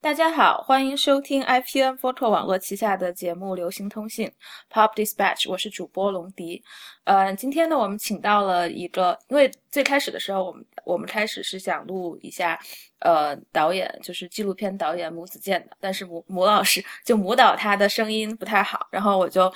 大家好，欢迎收听 IPN Photo 网络旗下的节目《流行通信》Pop Dispatch，我是主播龙迪。呃，今天呢，我们请到了一个，因为最开始的时候，我们我们开始是想录一下，呃，导演就是纪录片导演母子健的，但是母母老师就母导他的声音不太好，然后我就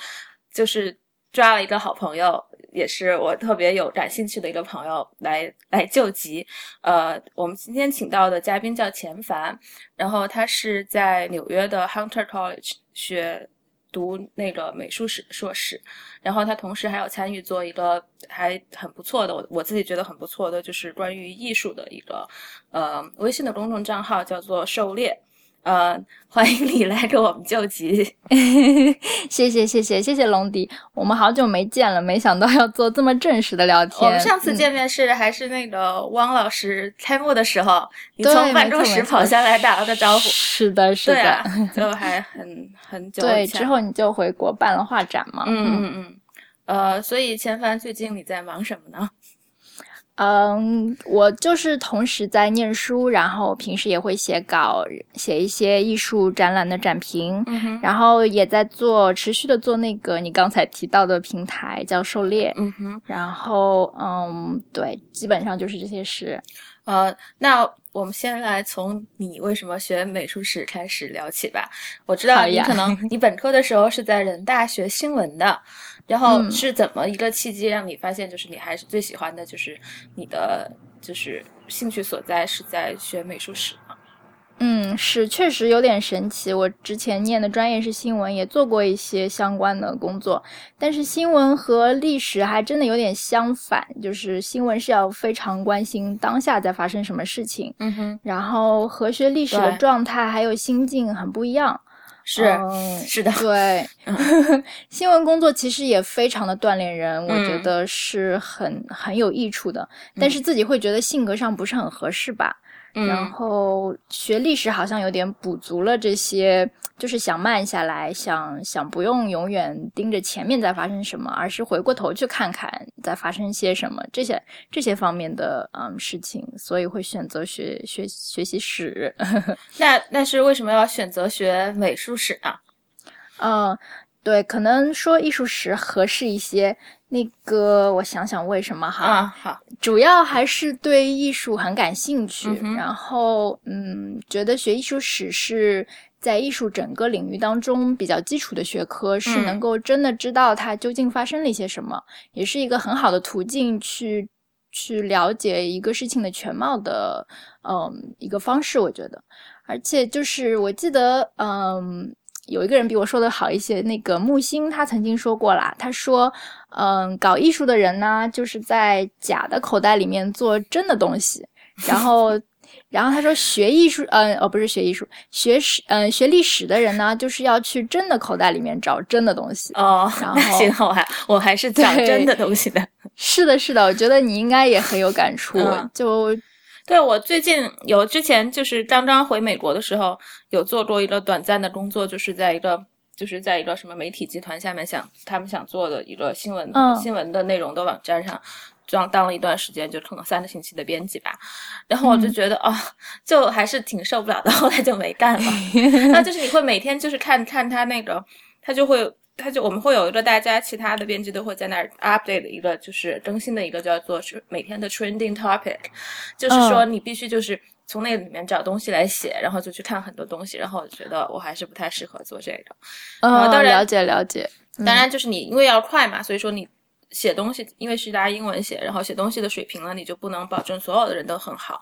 就是抓了一个好朋友。也是我特别有感兴趣的一个朋友来来救急，呃，我们今天请到的嘉宾叫钱凡，然后他是在纽约的 Hunter College 学读那个美术史硕士，然后他同时还有参与做一个还很不错的，我我自己觉得很不错的，就是关于艺术的一个呃微信的公众账号，叫做狩猎。呃，欢迎你来给我们救急，谢谢谢谢谢谢龙迪，我们好久没见了，没想到要做这么正式的聊天。我们上次见面是还是那个汪老师开幕的时候，你从办公室跑下来打了个招呼。是的，是的，就还 很很久。对，之后你就回国办了画展嘛。嗯嗯嗯。呃，所以千帆最近你在忙什么呢？嗯，我就是同时在念书，然后平时也会写稿，写一些艺术展览的展评，然后也在做持续的做那个你刚才提到的平台叫狩猎，嗯哼，然后嗯，对，基本上就是这些事。呃，那我们先来从你为什么学美术史开始聊起吧。我知道你可能你本科的时候是在人大学新闻的。然后是怎么一个契机让你发现，就是你还是最喜欢的，就是你的就是兴趣所在是在学美术史呢？嗯，是确实有点神奇。我之前念的专业是新闻，也做过一些相关的工作，但是新闻和历史还真的有点相反，就是新闻是要非常关心当下在发生什么事情，嗯哼，然后和学历史的状态还有心境很不一样。是是的，对，新闻工作其实也非常的锻炼人，我觉得是很很有益处的，但是自己会觉得性格上不是很合适吧。然后学历史好像有点补足了这些，就是想慢下来，想想不用永远盯着前面在发生什么，而是回过头去看看在发生些什么这些这些方面的嗯事情，所以会选择学学学习史。那那是为什么要选择学美术史呢？嗯，对，可能说艺术史合适一些。那个，我想想为什么哈？啊，好，主要还是对艺术很感兴趣，然后嗯，觉得学艺术史是在艺术整个领域当中比较基础的学科，是能够真的知道它究竟发生了一些什么，也是一个很好的途径去去了解一个事情的全貌的，嗯，一个方式，我觉得，而且就是我记得，嗯。有一个人比我说的好一些，那个木星他曾经说过啦，他说，嗯，搞艺术的人呢，就是在假的口袋里面做真的东西，然后，然后他说学艺术，嗯，哦，不是学艺术，学史，嗯，学历史的人呢，就是要去真的口袋里面找真的东西。哦，然后幸好还我还是 讲真的东西的。是的，是的，我觉得你应该也很有感触，就。对我最近有之前就是刚刚回美国的时候，有做过一个短暂的工作，就是在一个就是在一个什么媒体集团下面想他们想做的一个新闻新闻的内容的网站上，当当了一段时间，就可能三个星期的编辑吧。然后我就觉得哦，就还是挺受不了的，后来就没干了。那就是你会每天就是看看他那个，他就会。他就我们会有一个大家其他的编辑都会在那儿 update 的一个就是更新的一个叫做是每天的 trending topic，就是说你必须就是从那里面找东西来写，然后就去看很多东西，然后我觉得我还是不太适合做这个。嗯，当然了解了解。当然就是你因为要快嘛，所以说你写东西因为是大家英文写，然后写东西的水平呢，你就不能保证所有的人都很好。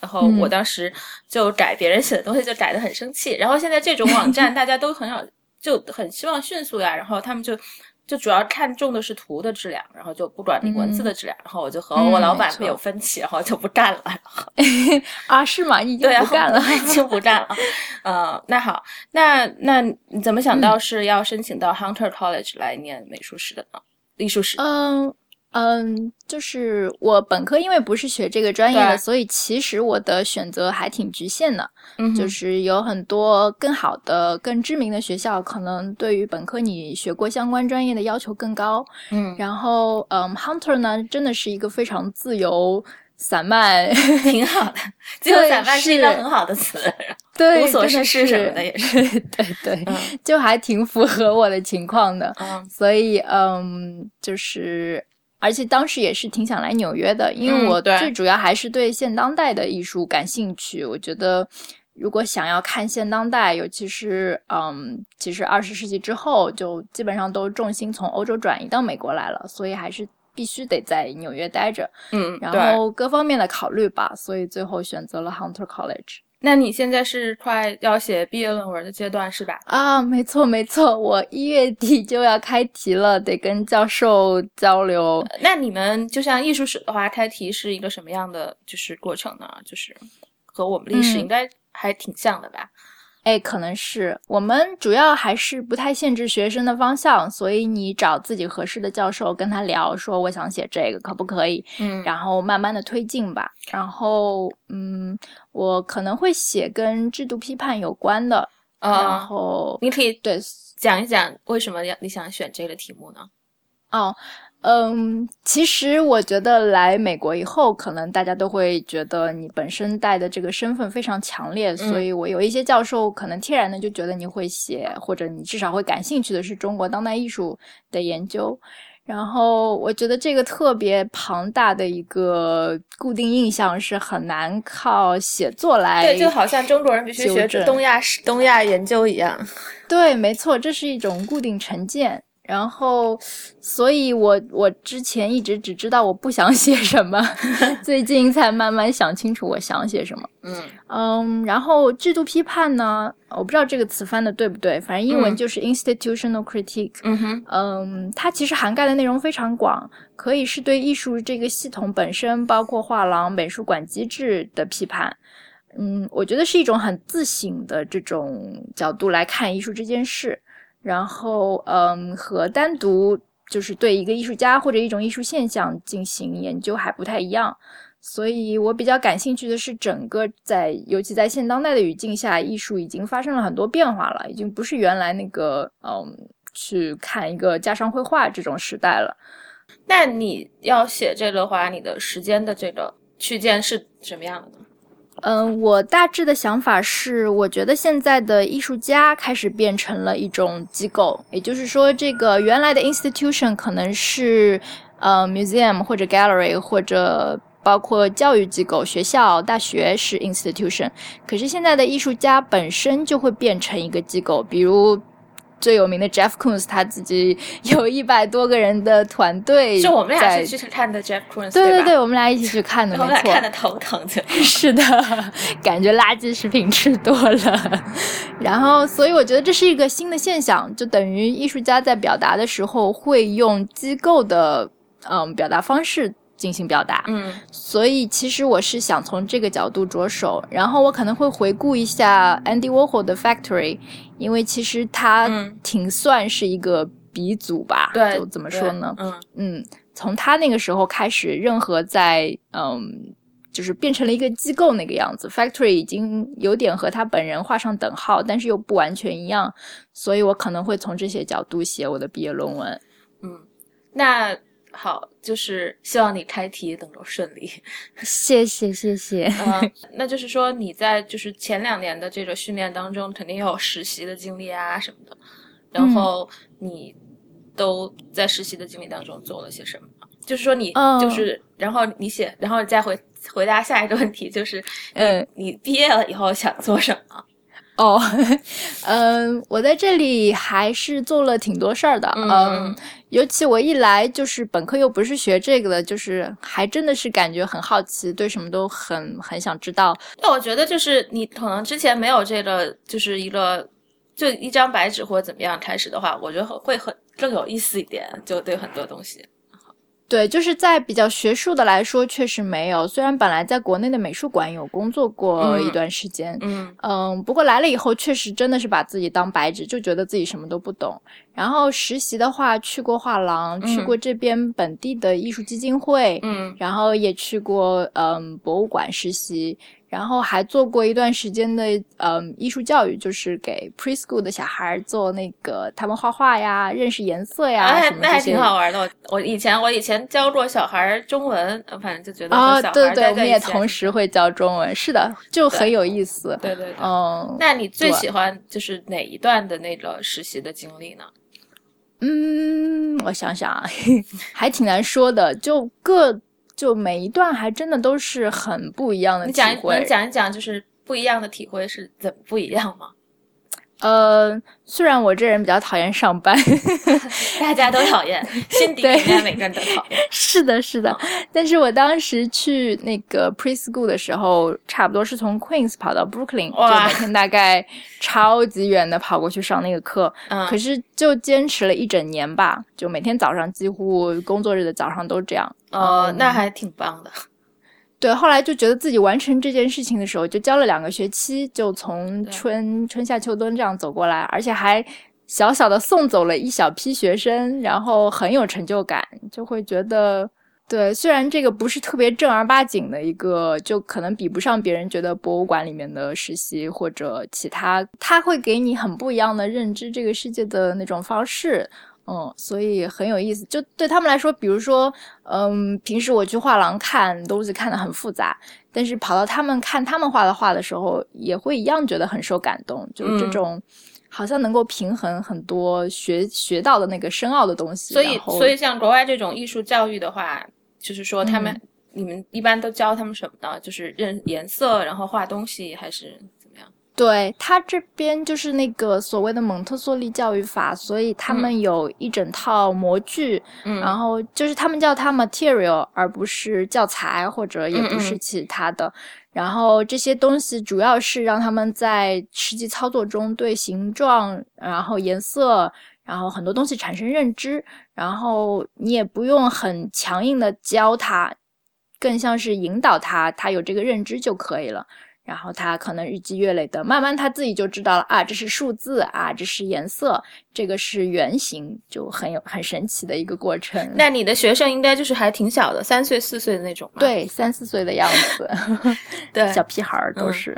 然后我当时就改别人写的东西，就改的很生气。然后现在这种网站 大家都很少。就很希望迅速呀，然后他们就就主要看重的是图的质量，然后就不管你文字的质量，然后我就和我老板会有分歧，然后就不干了。啊，是吗？已经不干了，已经不干了。呃，那好，那那你怎么想到是要申请到 Hunter College 来念美术史的呢？艺术史？嗯。嗯，就是我本科因为不是学这个专业的，所以其实我的选择还挺局限的。嗯，就是有很多更好的、更知名的学校，可能对于本科你学过相关专业的要求更高。嗯，然后，嗯，Hunter 呢，真的是一个非常自由。散漫，挺好的。自由散漫是一个很好的词，对，无所事事什么的也是，对对，就还挺符合我的情况的。嗯，所以嗯，就是而且当时也是挺想来纽约的，因为我最主要还是对现当代的艺术感兴趣。我觉得如果想要看现当代，尤其是嗯，其实二十世纪之后，就基本上都重心从欧洲转移到美国来了，所以还是。必须得在纽约待着，嗯，然后各方面的考虑吧，所以最后选择了 Hunter College。那你现在是快要写毕业论文的阶段是吧？啊，没错没错，我一月底就要开题了，得跟教授交流。那你们就像艺术史的话，开题是一个什么样的就是过程呢？就是和我们历史应该还挺像的吧？哎，可能是我们主要还是不太限制学生的方向，所以你找自己合适的教授跟他聊，说我想写这个，可不可以？嗯，然后慢慢的推进吧。然后，嗯，我可能会写跟制度批判有关的。然后你可以对讲一讲为什么要你想选这个题目呢？哦。嗯，其实我觉得来美国以后，可能大家都会觉得你本身带的这个身份非常强烈，所以我有一些教授可能天然的就觉得你会写，或者你至少会感兴趣的是中国当代艺术的研究。然后我觉得这个特别庞大的一个固定印象是很难靠写作来，对，就好像中国人必须学东亚史、东亚研究一样。对，没错，这是一种固定成见。然后，所以我我之前一直只知道我不想写什么，最近才慢慢想清楚我想写什么。嗯嗯，然后制度批判呢，我不知道这个词翻的对不对，反正英文就是 institutional critique。嗯哼，嗯，它其实涵盖的内容非常广，可以是对艺术这个系统本身，包括画廊、美术馆机制的批判。嗯，我觉得是一种很自省的这种角度来看艺术这件事。然后，嗯，和单独就是对一个艺术家或者一种艺术现象进行研究还不太一样，所以我比较感兴趣的是整个在，尤其在现当代的语境下，艺术已经发生了很多变化了，已经不是原来那个，嗯，去看一个家常绘画这种时代了。那你要写这个话，你的时间的这个区间是什么样的呢？嗯，我大致的想法是，我觉得现在的艺术家开始变成了一种机构，也就是说，这个原来的 institution 可能是呃 museum 或者 gallery 或者包括教育机构、学校、大学是 institution，可是现在的艺术家本身就会变成一个机构，比如。最有名的 Jeff Koons，他自己有一百多个人的团队。是我们俩一起去看的 Jeff Koons，对对对，我们俩一起去看的，没错。看的头疼的。是的，感觉垃圾食品吃多了。然后，所以我觉得这是一个新的现象，就等于艺术家在表达的时候会用机构的嗯表达方式。进行表达，嗯，所以其实我是想从这个角度着手，然后我可能会回顾一下 Andy Warhol 的 Factory，因为其实他挺算是一个鼻祖吧，对，就怎么说呢？嗯嗯，从他那个时候开始，任何在嗯，就是变成了一个机构那个样子，Factory 已经有点和他本人画上等号，但是又不完全一样，所以我可能会从这些角度写我的毕业论文。嗯，那。好，就是希望你开题能够顺利。谢谢，谢谢。嗯，那就是说你在就是前两年的这个训练当中，肯定有实习的经历啊什么的。然后你都在实习的经历当中做了些什么？就是说你就是，然后你写，然后再回回答下一个问题，就是嗯，你毕业了以后想做什么？哦，嗯，我在这里还是做了挺多事儿的，嗯，尤其我一来就是本科又不是学这个的，就是还真的是感觉很好奇，对什么都很很想知道。那我觉得就是你可能之前没有这个，就是一个就一张白纸或者怎么样开始的话，我觉得会很更有意思一点，就对很多东西。对，就是在比较学术的来说，确实没有。虽然本来在国内的美术馆有工作过一段时间，嗯嗯，不过来了以后，确实真的是把自己当白纸，就觉得自己什么都不懂。然后实习的话，去过画廊，去过这边本地的艺术基金会，嗯，然后也去过嗯博物馆实习。然后还做过一段时间的嗯艺术教育，就是给 preschool 的小孩做那个他们画画呀、认识颜色呀什么那还挺好玩的。我我以前我以前教过小孩中文，反正就觉得啊，对对，我们也同时会教中文，是的，就很有意思。对对对，嗯。那你最喜欢就是哪一段的那个实习的经历呢？嗯，我想想啊，还挺难说的，就各就每一段还真的都是很不一样的体会。能讲一讲就是不一样的体会是怎么不一样吗？呃，虽然我这人比较讨厌上班，大家都讨厌，心底应该每个人都讨厌。是的，是的。但是我当时去那个 preschool 的时候，差不多是从 Queens 跑到 Brooklyn，就每天大概超级远的跑过去上那个课。嗯。可是就坚持了一整年吧，就每天早上几乎工作日的早上都这样。哦，那还挺棒的。对，后来就觉得自己完成这件事情的时候，就教了两个学期，就从春春夏秋冬这样走过来，而且还小小的送走了一小批学生，然后很有成就感，就会觉得，对，虽然这个不是特别正儿八经的一个，就可能比不上别人觉得博物馆里面的实习或者其他，他会给你很不一样的认知这个世界的那种方式。嗯，所以很有意思。就对他们来说，比如说，嗯，平时我去画廊看东西看的很复杂，但是跑到他们看他们画的画的时候，也会一样觉得很受感动。就是这种，好像能够平衡很多学学到的那个深奥的东西。所以，所以像国外这种艺术教育的话，就是说他们你们一般都教他们什么呢？就是认颜色，然后画东西，还是？对他这边就是那个所谓的蒙特梭利教育法，所以他们有一整套模具，嗯，然后就是他们叫它 material，而不是教材或者也不是其他的。然后这些东西主要是让他们在实际操作中对形状、然后颜色、然后很多东西产生认知。然后你也不用很强硬的教他，更像是引导他，他有这个认知就可以了。然后他可能日积月累的，慢慢他自己就知道了啊，这是数字啊，这是颜色，这个是圆形，就很有很神奇的一个过程。那你的学生应该就是还挺小的，三岁四岁的那种对，三四岁的样子，对，小屁孩儿都是。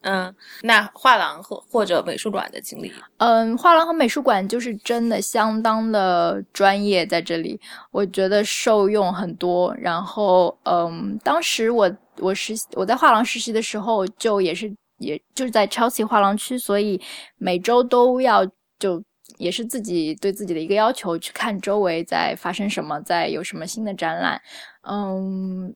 嗯，那画廊或或者美术馆的经历，嗯，画廊和美术馆就是真的相当的专业，在这里我觉得受用很多。然后，嗯，当时我。我实习，我在画廊实习的时候，就也是，也就是在 Chelsea 画廊区，所以每周都要就也是自己对自己的一个要求，去看周围在发生什么，在有什么新的展览。嗯，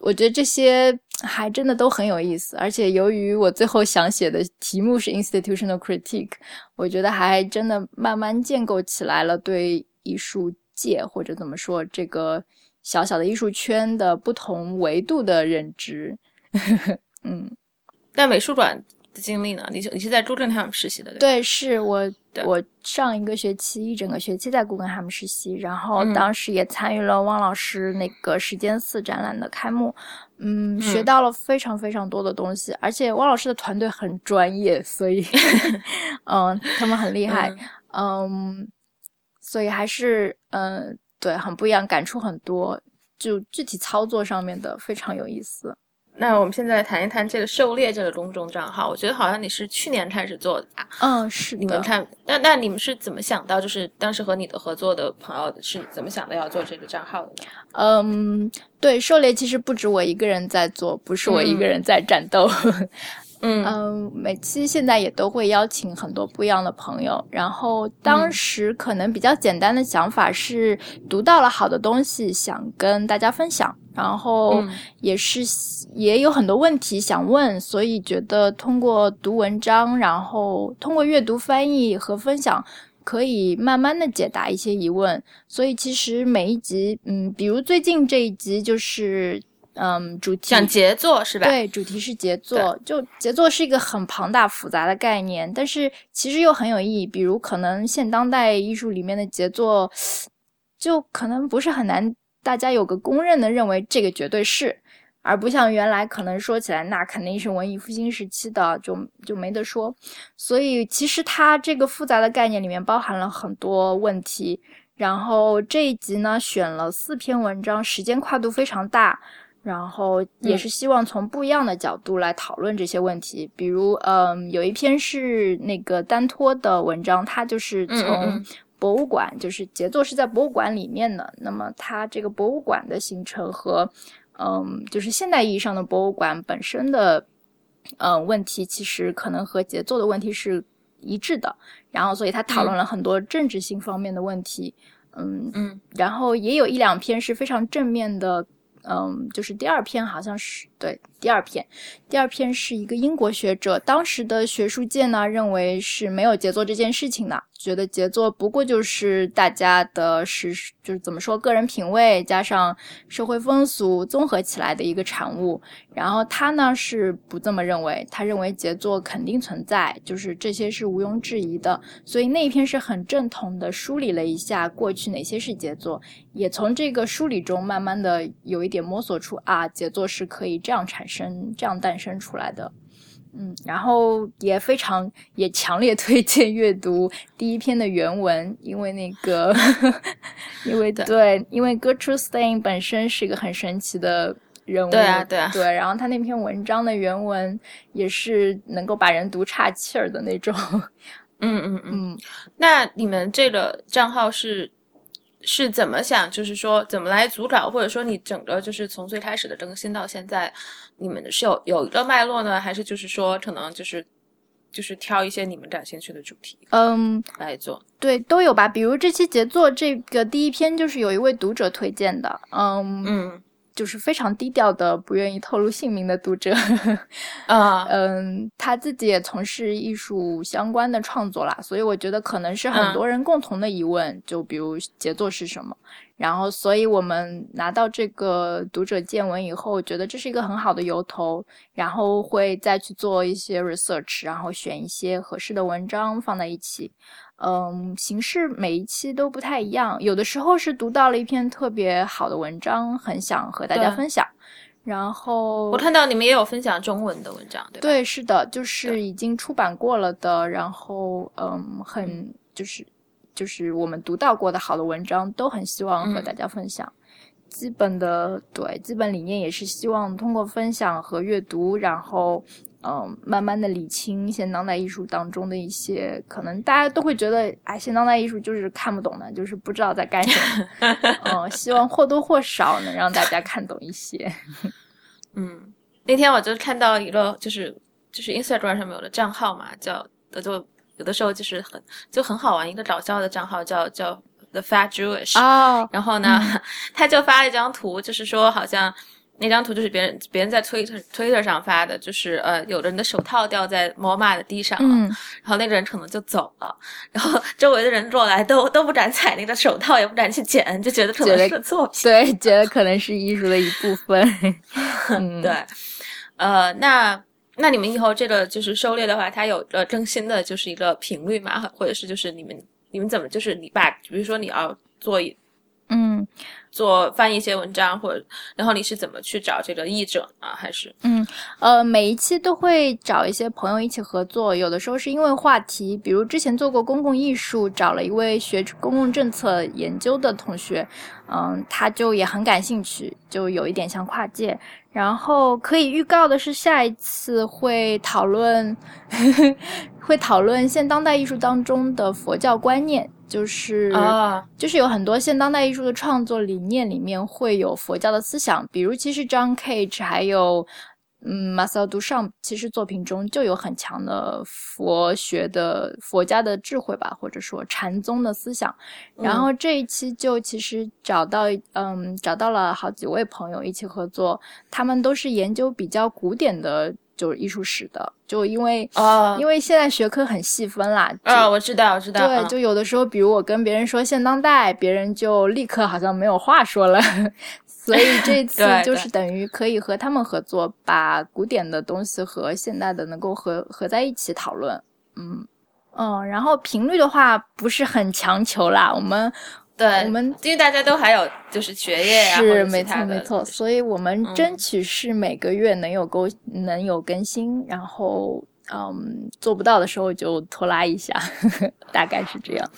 我觉得这些还真的都很有意思，而且由于我最后想写的题目是 institutional critique，我觉得还真的慢慢建构起来了对艺术界或者怎么说这个。小小的艺术圈的不同维度的认知，嗯，但美术馆的经历呢？你你是在朱正他们实习的？对，是我我上一个学期一整个学期在古根他们实习，然后当时也参与了汪老师那个时间四展览的开幕，嗯，学到了非常非常多的东西，而且汪老师的团队很专业，所以，嗯，他们很厉害，嗯，所以还是嗯。对，很不一样，感触很多，就具体操作上面的非常有意思。那我们现在来谈一谈这个狩猎这个公众账号，我觉得好像你是去年开始做的吧？嗯，是。你们看，那那你们是怎么想到，就是当时和你的合作的朋友是怎么想的要做这个账号的呢？嗯，对，狩猎其实不止我一个人在做，不是我一个人在战斗。嗯每期现在也都会邀请很多不一样的朋友，然后当时可能比较简单的想法是读到了好的东西，想跟大家分享，然后也是也有很多问题想问，所以觉得通过读文章，然后通过阅读、翻译和分享，可以慢慢的解答一些疑问。所以其实每一集，嗯，比如最近这一集就是。嗯，主题讲杰作是吧？对，主题是杰作。就杰作是一个很庞大复杂的概念，但是其实又很有意义。比如，可能现当代艺术里面的杰作，就可能不是很难，大家有个公认的认为这个绝对是，而不像原来可能说起来那肯定是文艺复兴时期的，就就没得说。所以，其实它这个复杂的概念里面包含了很多问题。然后这一集呢，选了四篇文章，时间跨度非常大。然后也是希望从不一样的角度来讨论这些问题。比如，嗯，有一篇是那个丹托的文章，他就是从博物馆，就是杰作是在博物馆里面的。那么，它这个博物馆的形成和，嗯，就是现代意义上的博物馆本身的，嗯，问题其实可能和杰作的问题是一致的。然后，所以他讨论了很多政治性方面的问题。嗯嗯，然后也有一两篇是非常正面的。嗯，就是第二篇好像是对第二篇，第二篇是一个英国学者，当时的学术界呢认为是没有杰作这件事情的。觉得杰作不过就是大家的是就是怎么说个人品味加上社会风俗综合起来的一个产物。然后他呢是不这么认为，他认为杰作肯定存在，就是这些是毋庸置疑的。所以那一篇是很正统的梳理了一下过去哪些是杰作，也从这个梳理中慢慢的有一点摸索出啊杰作是可以这样产生、这样诞生出来的。嗯，然后也非常也强烈推荐阅读第一篇的原文，因为那个，因为对，因为 Gertrude Stein 本身是一个很神奇的人物，对啊，对啊，对，然后他那篇文章的原文也是能够把人读岔气儿的那种。嗯嗯嗯，那你们这个账号是？是怎么想？就是说，怎么来组稿，或者说你整个就是从最开始的更新到现在，你们是有有一个脉络呢，还是就是说，可能就是就是挑一些你们感兴趣的主题，嗯，来做？对，都有吧。比如这期杰作这个第一篇，就是有一位读者推荐的，嗯嗯。就是非常低调的，不愿意透露姓名的读者，啊，嗯，他自己也从事艺术相关的创作啦，所以我觉得可能是很多人共同的疑问，就比如杰作是什么，然后，所以我们拿到这个读者见闻以后，觉得这是一个很好的由头，然后会再去做一些 research，然后选一些合适的文章放在一起。嗯，形式每一期都不太一样，有的时候是读到了一篇特别好的文章，很想和大家分享。然后我看到你们也有分享中文的文章，对对，是的，就是已经出版过了的。然后嗯，很就是就是我们读到过的好的文章，都很希望和大家分享。基本的对基本理念也是希望通过分享和阅读，然后。嗯，慢慢的理清现当代艺术当中的一些可能大家都会觉得，哎，现当代艺术就是看不懂的，就是不知道在干什么。嗯，希望或多或少能让大家看懂一些。嗯，那天我就看到一个，就是就是 Instagram 上面有的账号嘛，叫就有的时候就是很就很好玩，一个搞笑的账号叫叫 The Fat Jewish。哦。然后呢，他就发了一张图，就是说好像。那张图就是别人别人在 Twitter Twitter 上发的，就是呃，有的人的手套掉在 MoMA 的地上了，然后那个人可能就走了，然后周围的人过来都都不敢踩那个手套，也不敢去捡，就觉得可能是作品，对，觉得可能是艺术的一部分。对，呃，那那你们以后这个就是狩猎的话，它有呃更新的就是一个频率嘛，或者是就是你们你们怎么就是你把比如说你要做一。嗯，做翻译一些文章，或者然后你是怎么去找这个译者啊？还是嗯呃，每一期都会找一些朋友一起合作，有的时候是因为话题，比如之前做过公共艺术，找了一位学公共政策研究的同学，嗯，他就也很感兴趣，就有一点像跨界。然后可以预告的是，下一次会讨论，会讨论现当代艺术当中的佛教观念。就是啊，就是有很多现当代艺术的创作理念里面会有佛教的思想，比如其实 John Cage 还有嗯 Marcel Duchamp，其实作品中就有很强的佛学的佛家的智慧吧，或者说禅宗的思想。然后这一期就其实找到嗯找到了好几位朋友一起合作，他们都是研究比较古典的。就是艺术史的，就因为啊，因为现在学科很细分啦。啊，我知道，我知道。对，就有的时候，比如我跟别人说现当代，别人就立刻好像没有话说了。所以这 次就是等于可以和他们合作，把古典的东西和现代的能够合合在一起讨论。嗯嗯，然后频率的话不是很强求啦，我们。对我们，因为大家都还有就是学业呀，是没错没错，所以我们争取是每个月能有更能有更新，然后嗯做不到的时候就拖拉一下，大概是这样。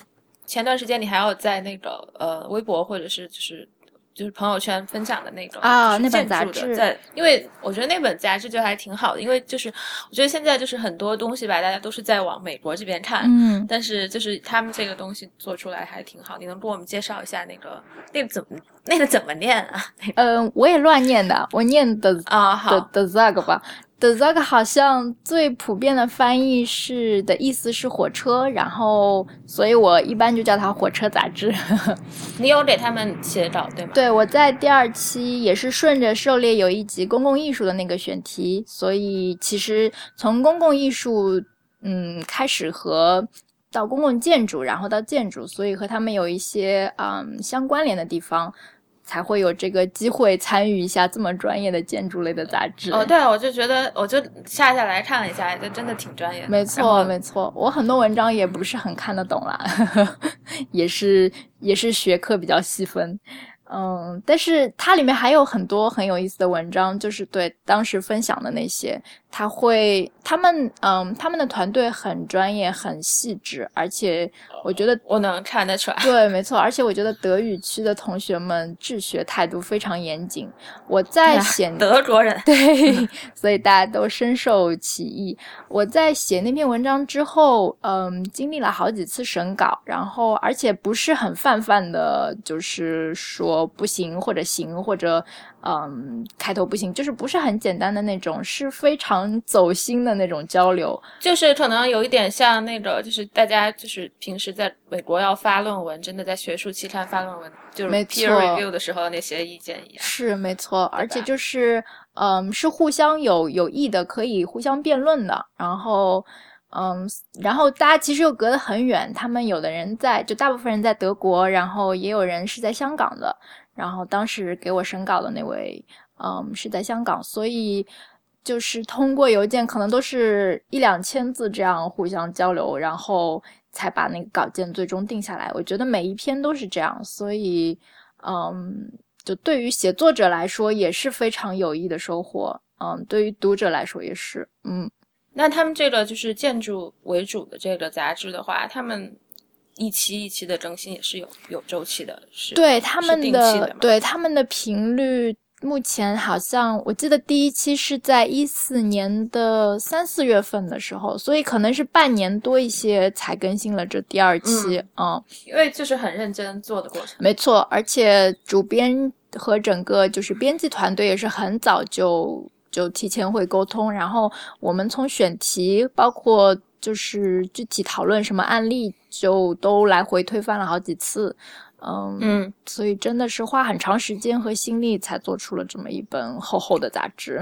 前段时间你还要在那个呃微博或者是就是就是朋友圈分享的那种啊，那本杂志，在，因为我觉得那本杂志就还挺好的，因为就是我觉得现在就是很多东西吧，大家都是在往美国这边看，嗯，但是就是他们这个东西做出来还挺好，你能给我们介绍一下那个那个怎么那个怎么念啊？嗯，我也乱念的，我念的啊好的 zag 吧。The Zug 好像最普遍的翻译是的意思是火车，然后所以我一般就叫它火车杂志。你有给他们写稿对吗？对，我在第二期也是顺着狩猎有一集公共艺术的那个选题，所以其实从公共艺术嗯开始和到公共建筑，然后到建筑，所以和他们有一些嗯相关联的地方。才会有这个机会参与一下这么专业的建筑类的杂志。哦，对，我就觉得，我就下下来看了一下，就真的挺专业。没错，没错，我很多文章也不是很看得懂啦，也是也是学科比较细分。嗯，但是它里面还有很多很有意思的文章，就是对当时分享的那些，他会他们嗯，他们的团队很专业、很细致，而且我觉得我能看得出来。对，没错，而且我觉得德语区的同学们治学态度非常严谨。我在写德国人，对，所以大家都深受其益。我在写那篇文章之后，嗯，经历了好几次审稿，然后而且不是很泛泛的，就是说。不行，或者行，或者嗯，开头不行，就是不是很简单的那种，是非常走心的那种交流，就是可能有一点像那个，就是大家就是平时在美国要发论文，真的在学术期刊发论文，就是 peer review 的时候那些意见一样，是没错，而且就是嗯，是互相有有益的，可以互相辩论的，然后。嗯，然后大家其实又隔得很远，他们有的人在，就大部分人在德国，然后也有人是在香港的。然后当时给我审稿的那位，嗯，是在香港，所以就是通过邮件，可能都是一两千字这样互相交流，然后才把那个稿件最终定下来。我觉得每一篇都是这样，所以，嗯，就对于写作者来说也是非常有益的收获，嗯，对于读者来说也是，嗯。那他们这个就是建筑为主的这个杂志的话，他们一期一期的更新也是有有周期的，是对他们的对他们的频率，目前好像我记得第一期是在一四年的三四月份的时候，所以可能是半年多一些才更新了这第二期嗯，因为就是很认真做的过程，没错，而且主编和整个就是编辑团队也是很早就。就提前会沟通，然后我们从选题，包括就是具体讨论什么案例，就都来回推翻了好几次，嗯嗯，所以真的是花很长时间和心力才做出了这么一本厚厚的杂志。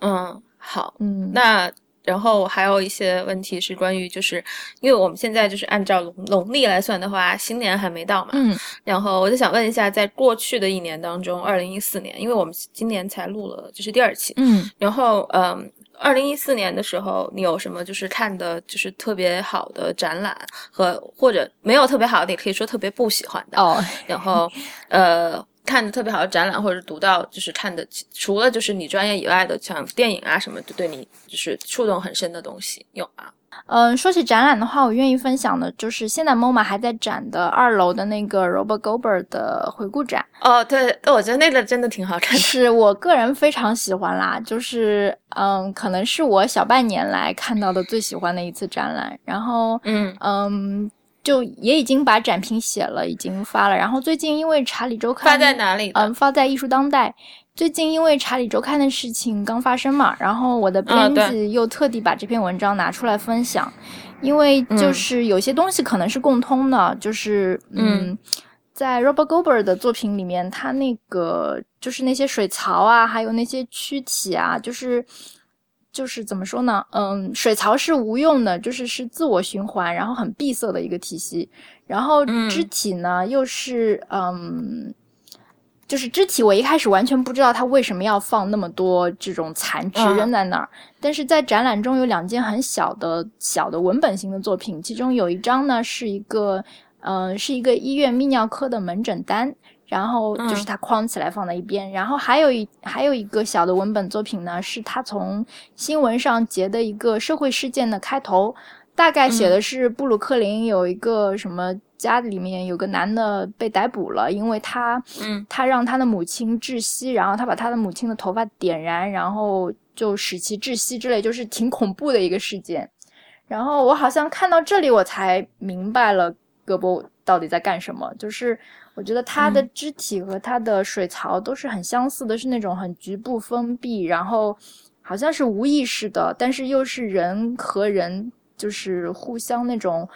嗯，好，嗯，那。然后还有一些问题是关于，就是因为我们现在就是按照农农历来算的话，新年还没到嘛。嗯。然后我就想问一下，在过去的一年当中，二零一四年，因为我们今年才录了，就是第二期。嗯。然后，嗯，二零一四年的时候，你有什么就是看的，就是特别好的展览和或者没有特别好的，也可以说特别不喜欢的。哦。然后，呃。看的特别好的展览，或者读到就是看的，除了就是你专业以外的，像电影啊什么，就对你就是触动很深的东西有吗？嗯，说起展览的话，我愿意分享的就是现在 MoMA 还在展的二楼的那个 Robert Goldberg 的回顾展。哦，对，我觉得那个真的挺好看的，是我个人非常喜欢啦。就是嗯，可能是我小半年来看到的最喜欢的一次展览。然后嗯嗯。就也已经把展评写了，已经发了。然后最近因为《查理周刊》发在哪里？嗯，发在《艺术当代》。最近因为《查理周刊》的事情刚发生嘛，然后我的编辑又特地把这篇文章拿出来分享，因为就是有些东西可能是共通的，就是嗯，在 Robert Gober 的作品里面，他那个就是那些水槽啊，还有那些躯体啊，就是。就是怎么说呢？嗯，水槽是无用的，就是是自我循环，然后很闭塞的一个体系。然后肢体呢，又是嗯，就是肢体，我一开始完全不知道他为什么要放那么多这种残肢扔在那儿。但是在展览中有两件很小的小的文本型的作品，其中有一张呢是一个嗯，是一个医院泌尿科的门诊单。然后就是他框起来放在一边，然后还有一还有一个小的文本作品呢，是他从新闻上截的一个社会事件的开头，大概写的是布鲁克林有一个什么家里面有个男的被逮捕了，因为他，嗯，他让他的母亲窒息，然后他把他的母亲的头发点燃，然后就使其窒息之类，就是挺恐怖的一个事件。然后我好像看到这里，我才明白了戈波到底在干什么。就是我觉得他的肢体和他的水槽都是很相似的，是那种很局部封闭，然后好像是无意识的，但是又是人和人就是互相那种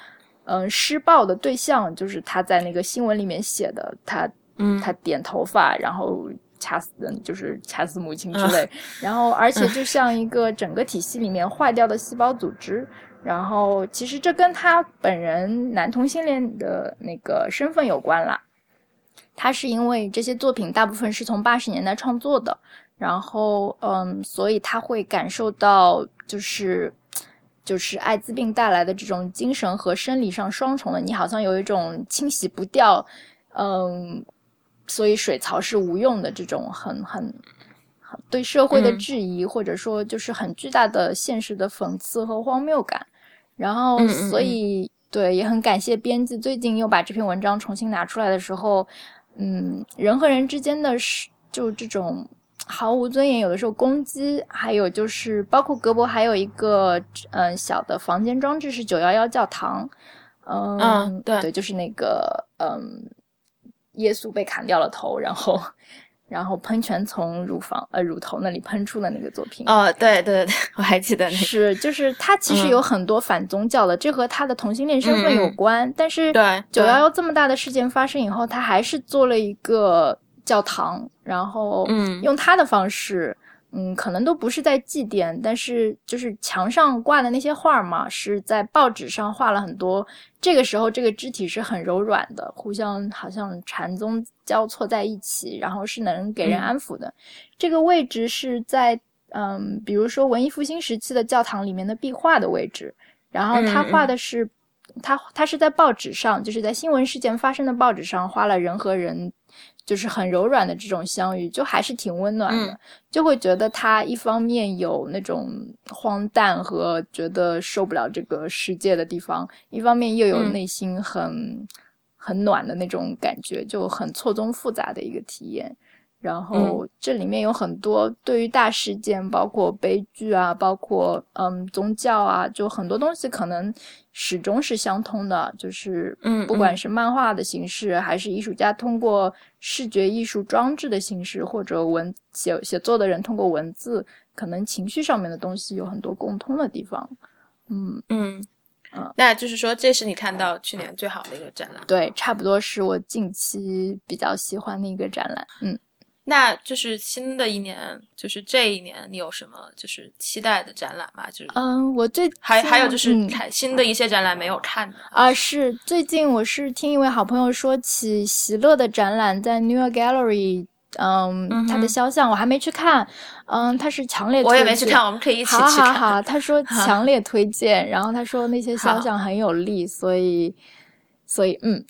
嗯施暴的对象。就是他在那个新闻里面写的，他嗯他点头发，然后掐死人，就是掐死母亲之类。然后而且就像一个整个体系里面坏掉的细胞组织。然后，其实这跟他本人男同性恋的那个身份有关啦。他是因为这些作品大部分是从八十年代创作的，然后，嗯，所以他会感受到就是就是艾滋病带来的这种精神和生理上双重的，你好像有一种清洗不掉，嗯，所以水槽是无用的这种很很。对社会的质疑，或者说就是很巨大的现实的讽刺和荒谬感，然后所以对也很感谢编辑最近又把这篇文章重新拿出来的时候，嗯，人和人之间的是就这种毫无尊严，有的时候攻击，还有就是包括格博还有一个嗯小的房间装置是九幺幺教堂，嗯对对，就是那个嗯耶稣被砍掉了头，然后。然后喷泉从乳房呃乳头那里喷出的那个作品哦，对对对，我还记得那个是就是他其实有很多反宗教的，这和他的同性恋身份有关。但是对九幺幺这么大的事件发生以后，他还是做了一个教堂，然后嗯用他的方式。嗯，可能都不是在祭奠，但是就是墙上挂的那些画嘛，是在报纸上画了很多。这个时候，这个肢体是很柔软的，互相好像禅宗交错在一起，然后是能给人安抚的。这个位置是在嗯，比如说文艺复兴时期的教堂里面的壁画的位置，然后他画的是他他是在报纸上，就是在新闻事件发生的报纸上花了人和人。就是很柔软的这种相遇，就还是挺温暖的，就会觉得他一方面有那种荒诞和觉得受不了这个世界的地方，一方面又有内心很很暖的那种感觉，就很错综复杂的一个体验。然后这里面有很多对于大事件，包括悲剧啊，包括嗯宗教啊，就很多东西可能始终是相通的。就是嗯，不管是漫画的形式，还是艺术家通过视觉艺术装置的形式，或者文写写作的人通过文字，可能情绪上面的东西有很多共通的地方。嗯嗯嗯，那就是说，这是你看到去年最好的一个展览？对，差不多是我近期比较喜欢的一个展览。嗯。那就是新的一年，就是这一年，你有什么就是期待的展览吗？就是嗯，我最还还有就是看新的一些展览没有看的啊，是最近我是听一位好朋友说起席勒的展览在 New York Gallery，嗯，他的肖像我还没去看，嗯，他是强烈我也没去看，我们可以一起去看。好好好，他说 强烈推荐，然后他说那些肖像很有力，所以所以嗯，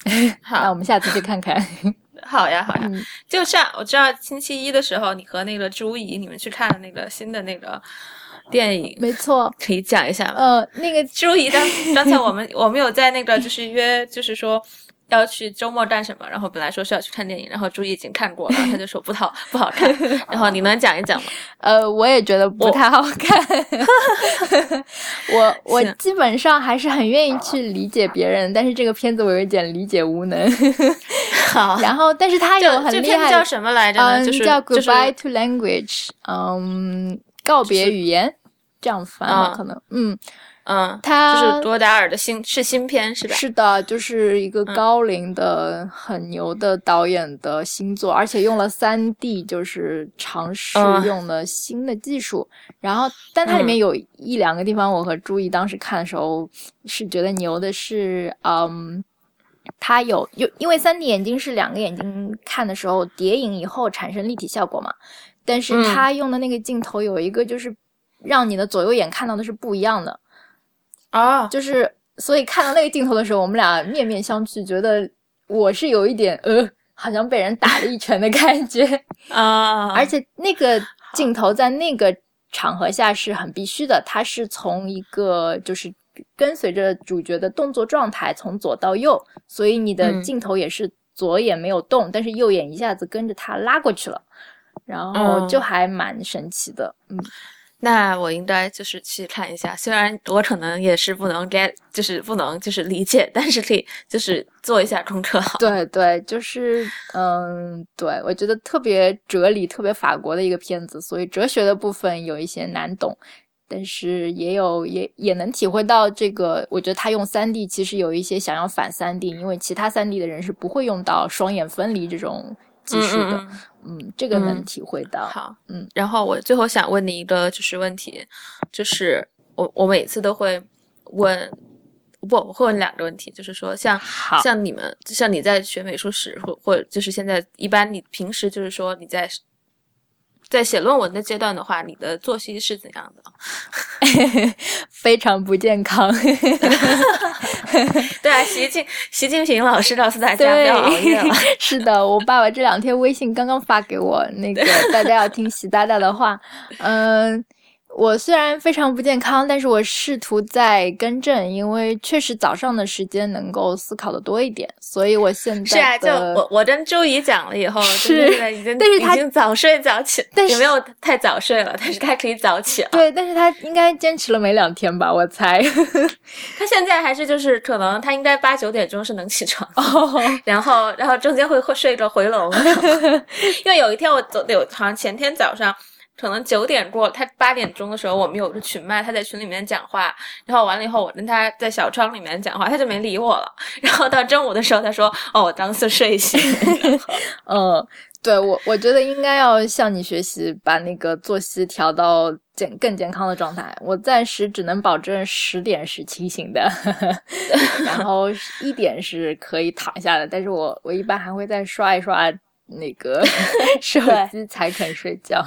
好，那我们下次去看看。好呀，好呀，就像我知道星期一的时候，你和那个朱怡，你们去看了那个新的那个电影，没错，可以讲一下吗？呃，那个朱怡刚刚才我们我们有在那个就是约，就是说。要去周末干什么？然后本来说是要去看电影，然后朱毅已经看过了，他就说不好不好看。然后你能讲一讲吗？呃，我也觉得不太好看。我我基本上还是很愿意去理解别人，但是这个片子我有点理解无能。好，然后但是他有很厉害，叫什么来着？嗯，叫 Goodbye to Language，嗯，告别语言，这样翻可能，嗯。嗯，他就是多达尔的新是新片是吧？是的，就是一个高龄的很牛的导演的新作，而且用了三 D，就是尝试用了新的技术。然后，但它里面有一两个地方，我和朱毅当时看的时候是觉得牛的，是嗯，它有有因为三 D 眼睛是两个眼睛看的时候叠影以后产生立体效果嘛，但是他用的那个镜头有一个就是让你的左右眼看到的是不一样的。啊，就是所以看到那个镜头的时候，我们俩面面相觑，觉得我是有一点呃，好像被人打了一拳的感觉 啊。而且那个镜头在那个场合下是很必须的，它是从一个就是跟随着主角的动作状态从左到右，所以你的镜头也是左眼没有动，但是右眼一下子跟着他拉过去了，然后就还蛮神奇的，嗯。那我应该就是去看一下，虽然我可能也是不能 get，就是不能就是理解，但是可以就是做一下功课。对 对，就是嗯，对我觉得特别哲理、特别法国的一个片子，所以哲学的部分有一些难懂，但是也有也也能体会到这个。我觉得他用三 D 其实有一些想要反三 D，因为其他三 D 的人是不会用到双眼分离这种。技术的，嗯，这个能体会到。好，嗯，然后我最后想问你一个就是问题，就是我我每次都会问，不，我会问两个问题，就是说像像你们，像你在学美术史或或者就是现在一般你平时就是说你在。在写论文的阶段的话，你的作息是怎样的？非常不健康。对啊，习近习近平老师告诉大家不要熬夜了。是的，我爸爸这两天微信刚刚发给我，那个大家要听习大大的话。嗯。我虽然非常不健康，但是我试图在更正，因为确实早上的时间能够思考的多一点，所以我现在是啊，就我我跟周怡讲了以后，是已经，但是他已经早睡早起，也没有太早睡了，但是他可以早起了。对，但是他应该坚持了没两天吧，我猜。他现在还是就是可能他应该八九点钟是能起床，然后然后中间会会睡个回笼，因为有一天我走有好像前天早上。可能九点过，他八点钟的时候，我们有个群麦，他在群里面讲话，然后完了以后，我跟他在小窗里面讲话，他就没理我了。然后到中午的时候，他说：“哦，我刚是睡醒。”嗯，对我，我觉得应该要向你学习，把那个作息调到健更健康的状态。我暂时只能保证十点是清醒的，然后一点是可以躺下的，但是我我一般还会再刷一刷。那个 手机才肯睡觉，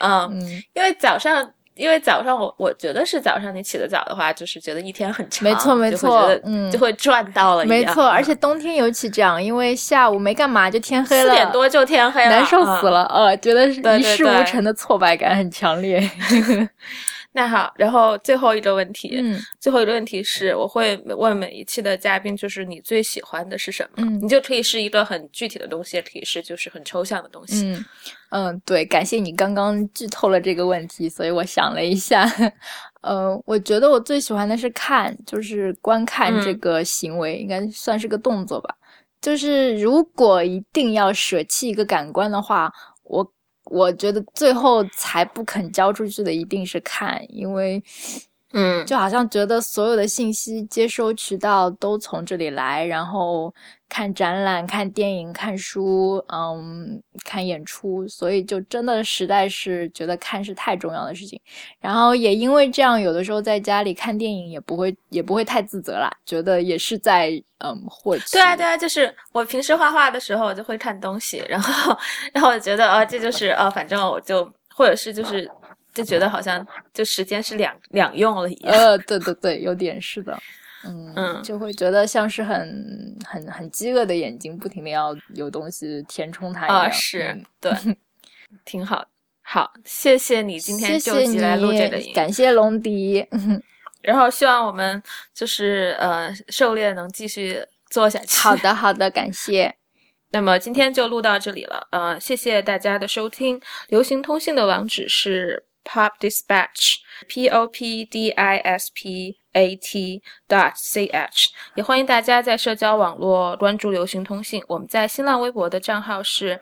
嗯，因为早上，因为早上我我觉得是早上你起得早的话，就是觉得一天很长，没错没错，嗯，就会赚到了，没错，而且冬天尤其这样，因为下午没干嘛就天黑了，四点多就天黑了，难受死了，呃，觉得一事无成的挫败感很强烈。那好，然后最后一个问题，嗯，最后一个问题是，我会问每一期的嘉宾，就是你最喜欢的是什么？嗯，你就可以是一个很具体的东西，也可以是就是很抽象的东西。嗯嗯，对，感谢你刚刚剧透了这个问题，所以我想了一下，呃，我觉得我最喜欢的是看，就是观看这个行为，应该算是个动作吧。就是如果一定要舍弃一个感官的话，我。我觉得最后才不肯交出去的一定是看，因为，嗯，就好像觉得所有的信息接收渠道都从这里来，然后。看展览、看电影、看书，嗯，看演出，所以就真的实在是觉得看是太重要的事情。然后也因为这样，有的时候在家里看电影也不会也不会太自责啦，觉得也是在嗯获取。对啊，对啊，就是我平时画画的时候，我就会看东西，然后 然后我觉得啊，这就是啊，反正我就或者是就是就觉得好像就时间是两两用了一样。呃，对对对，有点是的。嗯，就会觉得像是很很很饥饿的眼睛，不停的要有东西填充它一样。啊，是对，挺好。好，谢谢你今天就急来录这个音，感谢龙迪。然后希望我们就是呃狩猎能继续做下去。好的，好的，感谢。那么今天就录到这里了，呃，谢谢大家的收听。流行通信的网址是 Pop Dispatch，P O P D I S P。a t dot c h 也欢迎大家在社交网络关注流行通信。我们在新浪微博的账号是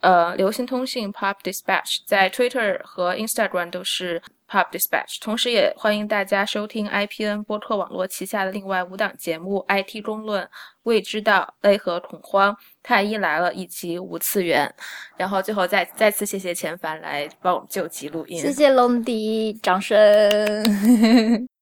呃流行通信 pop dispatch，在 Twitter 和 Instagram 都是 pop dispatch。同时也欢迎大家收听 IPN 播客网络旗下的另外五档节目：IT 公论、未知道、为何恐慌、太医来了以及无次元。然后最后再再次谢谢钱凡来帮我们救急录音，谢谢龙迪，掌声。